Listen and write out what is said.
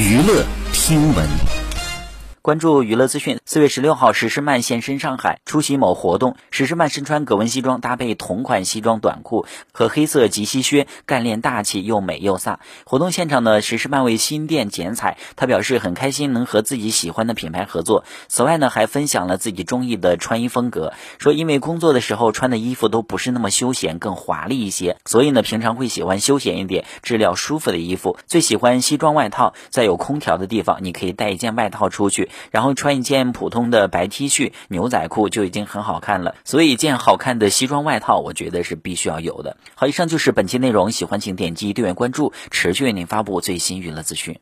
娱乐听闻。关注娱乐资讯。四月十六号，石诗曼现身上海出席某活动。石诗曼身穿格纹西装，搭配同款西装短裤和黑色及膝靴，干练大气，又美又飒。活动现场呢，石诗曼为新店剪彩，他表示很开心能和自己喜欢的品牌合作。此外呢，还分享了自己中意的穿衣风格，说因为工作的时候穿的衣服都不是那么休闲，更华丽一些，所以呢，平常会喜欢休闲一点、质量舒服的衣服。最喜欢西装外套，在有空调的地方，你可以带一件外套出去。然后穿一件普通的白 T 恤、牛仔裤就已经很好看了，所以一件好看的西装外套，我觉得是必须要有的。好，以上就是本期内容，喜欢请点击订阅关注，持续为您发布最新娱乐资讯。